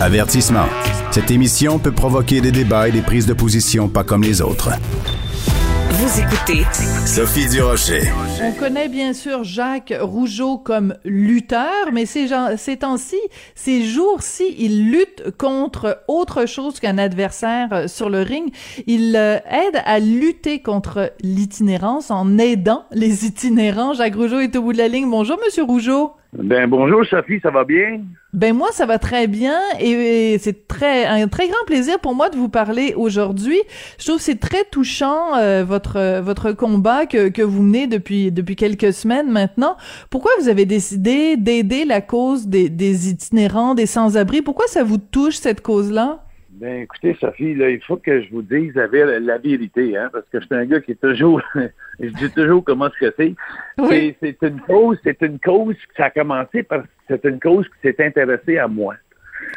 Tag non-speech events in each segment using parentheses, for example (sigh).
Avertissement. Cette émission peut provoquer des débats et des prises de position pas comme les autres. Vous écoutez Sophie Durocher. On connaît bien sûr Jacques Rougeau comme lutteur, mais ces, gens, ces temps-ci, ces jours-ci, il lutte contre autre chose qu'un adversaire euh, sur le ring. Il euh, aide à lutter contre l'itinérance en aidant les itinérants. Jacques Rougeau est au bout de la ligne. Bonjour, Monsieur Rougeau. Ben bonjour Sophie, ça va bien? Ben moi ça va très bien et, c'est très un très grand plaisir pour moi de vous parler aujourd'hui. Je trouve c'est très touchant euh, votre votre combat que, que vous menez depuis depuis quelques semaines maintenant. Pourquoi vous avez décidé d'aider la cause des, des itinérants, des sans-abri? Pourquoi ça vous touche cette cause-là? Ben, écoutez, Sophie, là, il faut que je vous dise la, la vérité, hein, parce que je suis un gars qui est toujours, (laughs) je dis toujours comment ce que c'est. C'est une cause, c'est une cause qui a commencé parce que c'est une cause qui s'est intéressée à moi.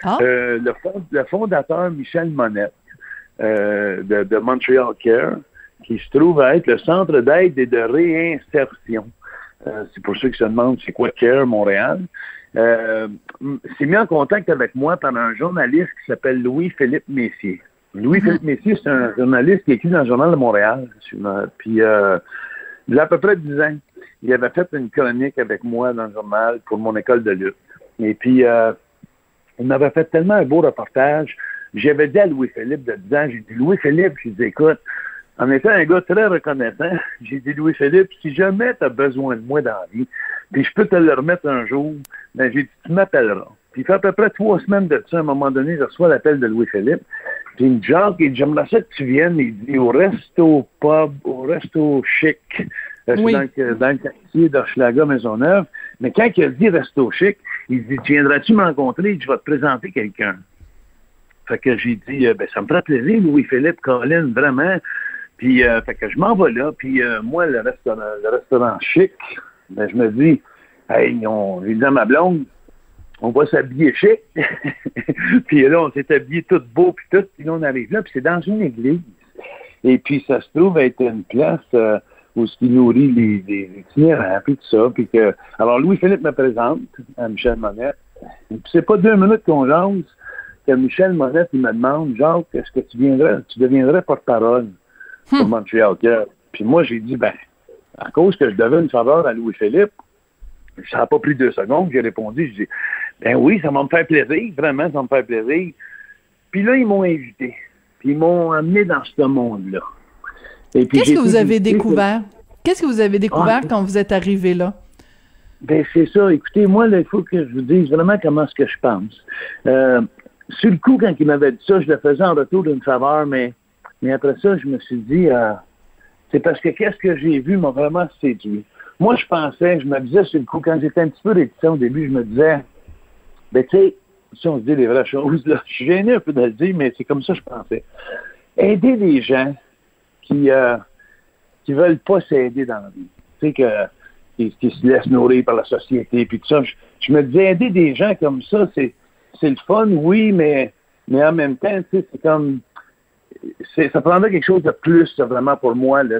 Ah. Euh, le, le, fondateur Michel Monette euh, de, de, Montreal Care, qui se trouve à être le centre d'aide et de réinsertion. Euh, c'est pour ceux qui se demandent c'est quoi Care Montréal euh, s'est mis en contact avec moi par un journaliste qui s'appelle Louis-Philippe Messier. Louis-Philippe mhm. Messier, c'est un journaliste qui écrit dans le Journal de Montréal. Puis, euh, il a à peu près 10 ans, il avait fait une chronique avec moi dans le journal pour mon école de lutte. Et puis, euh, il m'avait fait tellement un beau reportage. J'avais dit à Louis-Philippe de 10 ans, j'ai dit, Louis-Philippe, j'ai dit, écoute, en étant un gars très reconnaissant, (laughs) j'ai dit, Louis-Philippe, si jamais tu as besoin de moi dans la vie, puis je peux te le remettre un jour, ben j'ai dit, tu m'appelleras. Puis il fait à peu près trois semaines de ça, à un moment donné, je reçois l'appel de Louis-Philippe. Puis il me dit, Jacques, il dit, j'aimerais ça que tu viennes, il dit, au resto pub, au resto chic, euh, oui. dans, le, dans le quartier d'Hochelaga Maisonneuve. Mais quand il a dit resto chic, il dit, viendras-tu me rencontrer? Je vais te présenter quelqu'un. Fait que j'ai dit, euh, ben, ça me ferait plaisir, Louis-Philippe, Colin, vraiment. Puis, euh, fait que je m'en vais là. Puis, euh, moi, le restaurant, le restaurant chic, ben, je me dis, hey, on, je dis à ma blonde, on va s'habiller chic. (laughs) puis là, on s'est habillé tout beau, puis tout. Puis là, on arrive là, puis c'est dans une église. Et puis, ça se trouve être une place euh, où ce qui nourrit les, les itinérants, puis tout ça. Puis que, alors, Louis-Philippe me présente à Michel Monette. Et puis, c'est pas deux minutes qu'on lance que Michel Monette, il me demande, Jacques, est-ce que tu viendrais, tu deviendrais porte-parole? Pour hmm. Montreal Puis moi, j'ai dit, ben, à cause que je devais une faveur à Louis-Philippe, ça n'a pas pris deux secondes, j'ai répondu, j'ai dit, ben oui, ça va me faire plaisir, vraiment, ça va me faire plaisir. Puis là, ils m'ont invité. Puis ils m'ont amené dans ce monde-là. Qu'est-ce que vous avez découvert? Qu'est-ce que vous avez découvert ah, quand vous êtes arrivé là? Ben, c'est ça. Écoutez, moi, il faut que je vous dise vraiment comment ce que je pense. Euh, sur le coup, quand il m'avait dit ça, je le faisais en retour d'une faveur, mais, mais après ça, je me suis dit, euh, c'est parce que qu'est-ce que j'ai vu m'a vraiment séduit. Moi, je pensais, je me disais sur le coup, quand j'étais un petit peu réticent au début, je me disais, ben tu sais, si on se dit les vraies choses, là, je suis gêné un peu de le dire, mais c'est comme ça que je pensais. Aider les gens qui euh, qui veulent pas s'aider dans la vie. Tu sais, que, qui, se laissent nourrir par la société, puis tout ça. Je, me disais, aider des gens comme ça, c'est, c'est le fun, oui, mais, mais en même temps, tu sais, c'est comme ça prendrait quelque chose de plus vraiment pour moi. Là,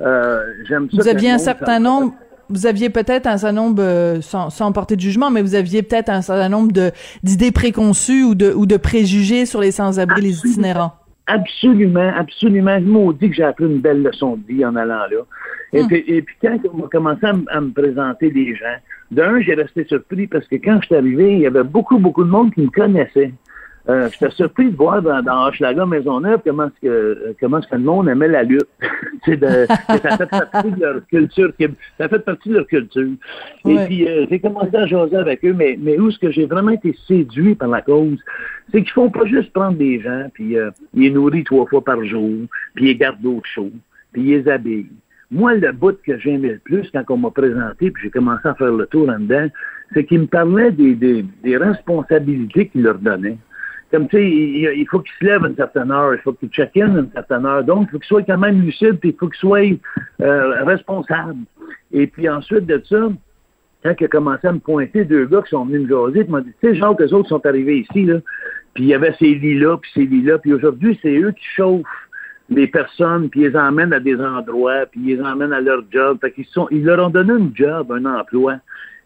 euh, j'aime ça. Vous aviez un certain nombre. Vous aviez peut-être un certain nombre, euh, sans, sans, porter de jugement, mais vous aviez peut-être un certain nombre de, d'idées préconçues ou de, ou de préjugés sur les sans-abri, les itinérants. Absolument, absolument. Je dit que j'ai appris une belle leçon de vie en allant là. Et, puis, et puis, quand on a commencé à, me présenter des gens, d'un, j'ai resté surpris parce que quand je suis arrivé, il y avait beaucoup, beaucoup de monde qui me connaissait. Euh, J'étais surpris de voir dans, dans Hochelaga Maisonneuve comment est-ce que comment est-ce que le monde aimait la lutte. (laughs) de, ça fait partie de leur culture. Ça fait partie de leur culture. Et puis euh, j'ai commencé à jaser avec eux, mais, mais où est-ce que j'ai vraiment été séduit par la cause, c'est qu'ils font pas juste prendre des gens, puis euh, ils les nourrissent trois fois par jour, puis ils gardent d'autres choses, puis ils les habillent. Moi, le bout que j'aimais le plus quand on m'a présenté, puis j'ai commencé à faire le tour en dedans, c'est qu'ils me parlaient des, des, des responsabilités qu'ils leur donnaient comme tu sais, il, faut qu'il se lève à une certaine heure, il faut qu'il check-in à une certaine heure. Donc, il faut qu'il soit quand même lucide, puis il faut qu'il soit euh, responsable. Et puis ensuite de ça, quand il a commencé à me pointer deux gars qui sont venus me jaser, il m'a dit, tu sais, genre, que les autres sont arrivés ici, là, puis il y avait ces lits-là, puis ces lits-là, puis aujourd'hui, c'est eux qui chauffent les personnes, puis ils les emmènent à des endroits, puis ils les emmènent à leur job. Fait qu'ils sont, ils leur ont donné un job, un emploi.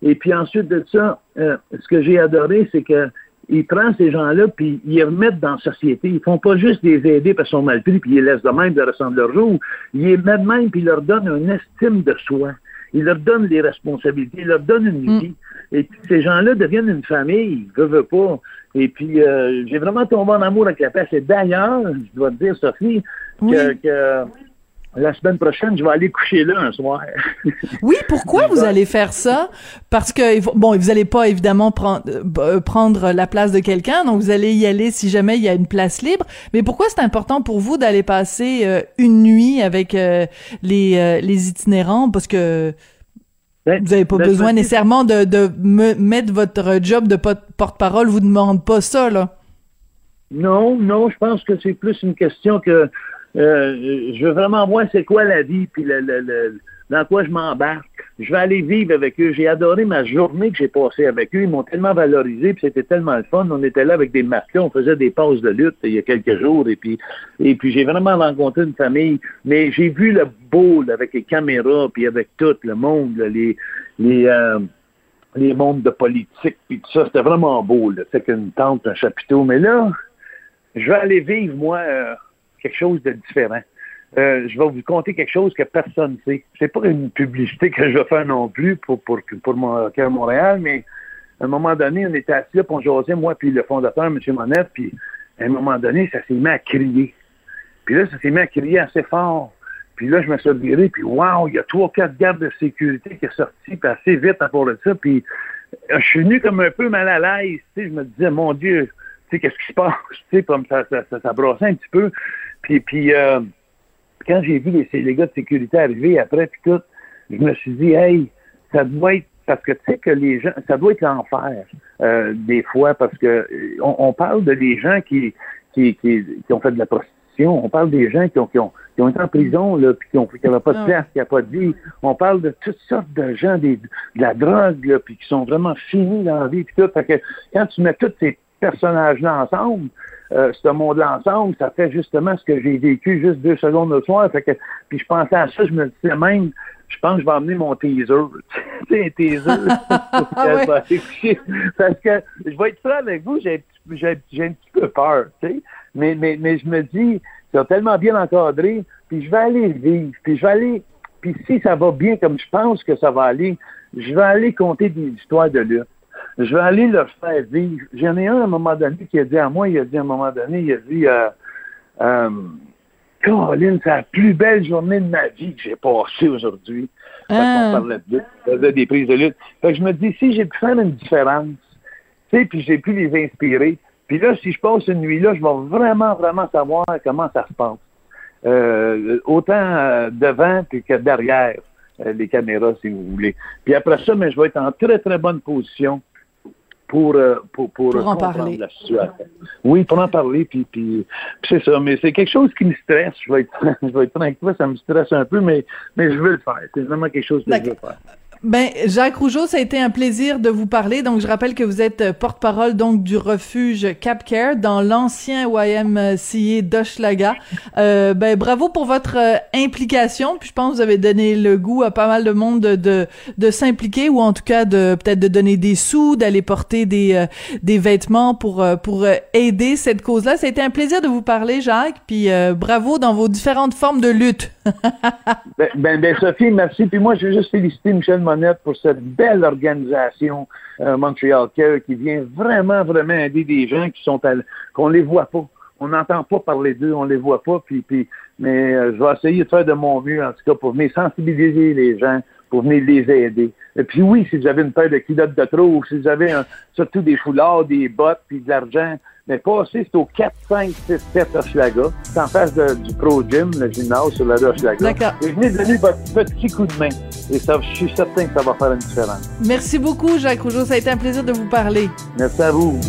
Et puis ensuite de ça, euh, ce que j'ai adoré, c'est que il prend ces gens-là, puis ils les remettent dans la société. Ils font pas juste les aider parce qu'ils sont mal pris, puis ils les laissent de même de ressemble leur jour. Ils les mettent même, puis ils leur donnent une estime de soi. Ils leur donnent des responsabilités, ils leur donnent une mm. vie. Et puis ces gens-là deviennent une famille, ne veulent pas. Et puis euh, j'ai vraiment tombé en amour avec la pêche. Et d'ailleurs, je dois te dire, Sophie, que la semaine prochaine, je vais aller coucher là un soir. (laughs) oui, pourquoi vous allez faire ça? Parce que, bon, vous allez pas évidemment prendre, euh, prendre la place de quelqu'un, donc vous allez y aller si jamais il y a une place libre. Mais pourquoi c'est important pour vous d'aller passer euh, une nuit avec euh, les, les itinérants? Parce que ben, vous n'avez pas ben, besoin nécessairement de, de mettre votre job de porte-parole, vous ne demande pas ça, là. Non, non, je pense que c'est plus une question que euh, je veux vraiment voir c'est quoi la vie, puis le, le, dans quoi je m'embarque. Je vais aller vivre avec eux. J'ai adoré ma journée que j'ai passée avec eux. Ils m'ont tellement valorisé, puis c'était tellement le fun. On était là avec des marqueurs, on faisait des pauses de lutte il y a quelques jours, et puis et puis j'ai vraiment rencontré une famille. Mais j'ai vu le beau avec les caméras, puis avec tout le monde, les les euh, les mondes de politique, puis tout ça. C'était vraiment beau. C'est qu'une tente, un chapiteau. Mais là, je vais aller vivre moi. Euh, quelque chose de différent. Euh, je vais vous conter quelque chose que personne ne sait. C'est pas une publicité que je vais faire non plus pour, pour, pour mon cœur Montréal, mais à un moment donné, on était assis là, pour jaser, moi puis le fondateur, M. Monette, puis à un moment donné, ça s'est mis à crier. Puis là, ça s'est mis à crier assez fort. Puis là, je me suis viré, puis waouh, il y a trois, quatre gardes de sécurité qui sont sortis, puis assez vite à part de ça, puis euh, je suis venu comme un peu mal à l'aise, tu sais, je me disais, mon Dieu, tu sais, qu'est-ce qui se passe, (laughs) tu sais, comme ça, ça, ça, ça un petit peu. Puis, puis euh, quand j'ai vu les, les, gars de sécurité arriver après, puis tout, je me suis dit, hey, ça doit être parce que tu sais que les gens, ça doit être l'enfer euh, des fois, parce que euh, on, parle de des gens qui, qui, qui, ont fait de la prostitution, on parle des gens qui ont, qui ont, qui ont été en prison, là, puis qui ont qui n'avaient pas de ah place, qui n'avaient pas de vie. On parle de toutes sortes de gens, des, de la drogue, là, puis qui sont vraiment finis dans la vie, puis tout. Fait que quand tu mets tous ces personnages-là ensemble, euh, ce monde-là ensemble, ça fait justement ce que j'ai vécu juste deux secondes le soir. Fait que, puis je pensais à ça, je me disais même, je pense que je vais emmener mon teaser. (laughs) tu sais, un teaser. (laughs) Parce que je vais être franc avec vous, j'ai, j'ai, un petit peu peur, tu sais. Mais, mais, mais je me dis, c'est tellement bien encadré, puis je vais aller vivre, puis je vais aller, puis si ça va bien comme je pense que ça va aller, je vais aller compter des histoires de lutte je vais aller leur faire vivre. J'en ai un à un moment donné qui a dit à moi, il a dit à un moment donné, il a dit, euh, euh, Caroline, c'est la plus belle journée de ma vie que j'ai passée aujourd'hui. Ah. On parlait de lutte, des prises de lutte. Fait que je me dis, si j'ai pu faire une différence, tu sais, puis j'ai pu les inspirer, puis là, si je passe une nuit là, je vais vraiment, vraiment savoir comment ça se passe. Euh, autant euh, devant que derrière les caméras, si vous voulez. Puis après ça, mais je vais être en très, très bonne position pour, euh, pour, pour, en parler. la situation. Oui, pour en parler, puis, puis, c'est ça. Mais c'est quelque chose qui me stresse. Je vais être, (laughs) je vais être tranquille, ça me stresse un peu, mais, mais je veux le faire. C'est vraiment quelque chose que je veux faire. Ben, Jacques Rougeau, ça a été un plaisir de vous parler. Donc, je rappelle que vous êtes porte-parole donc du refuge Cap Care dans l'ancien YMCA d'Hochelaga. Euh, ben, bravo pour votre euh, implication. Puis, je pense que vous avez donné le goût à pas mal de monde de, de, de s'impliquer ou en tout cas de peut-être de donner des sous, d'aller porter des, euh, des vêtements pour, euh, pour aider cette cause-là. Ça a été un plaisir de vous parler, Jacques. Puis, bravo dans vos différentes formes de lutte. Ben, ben, ben, Sophie, merci. Puis moi, je veux juste féliciter Michel pour cette belle organisation euh, Montreal Care qui vient vraiment, vraiment aider des gens qui sont à, qu'on les voit pas. On n'entend pas parler d'eux, on les voit pas, puis, puis mais euh, je vais essayer de faire de mon mieux, en tout cas, pour venir sensibiliser les gens, pour venir les aider. Et puis oui, si vous avez une paire de culottes de trop, ou si vous avez surtout des foulards, des bottes, puis de l'argent, mais passez, c'est au 4, 5, 6, 7 Hochelaga. C'est en face du Pro Gym, le gymnase sur la rue Hochelaga. D'accord. Et venez donner votre petit coup de main. Et ça, je suis certain que ça va faire une différence. Merci beaucoup, Jacques Rougeau. Ça a été un plaisir de vous parler. Merci à vous.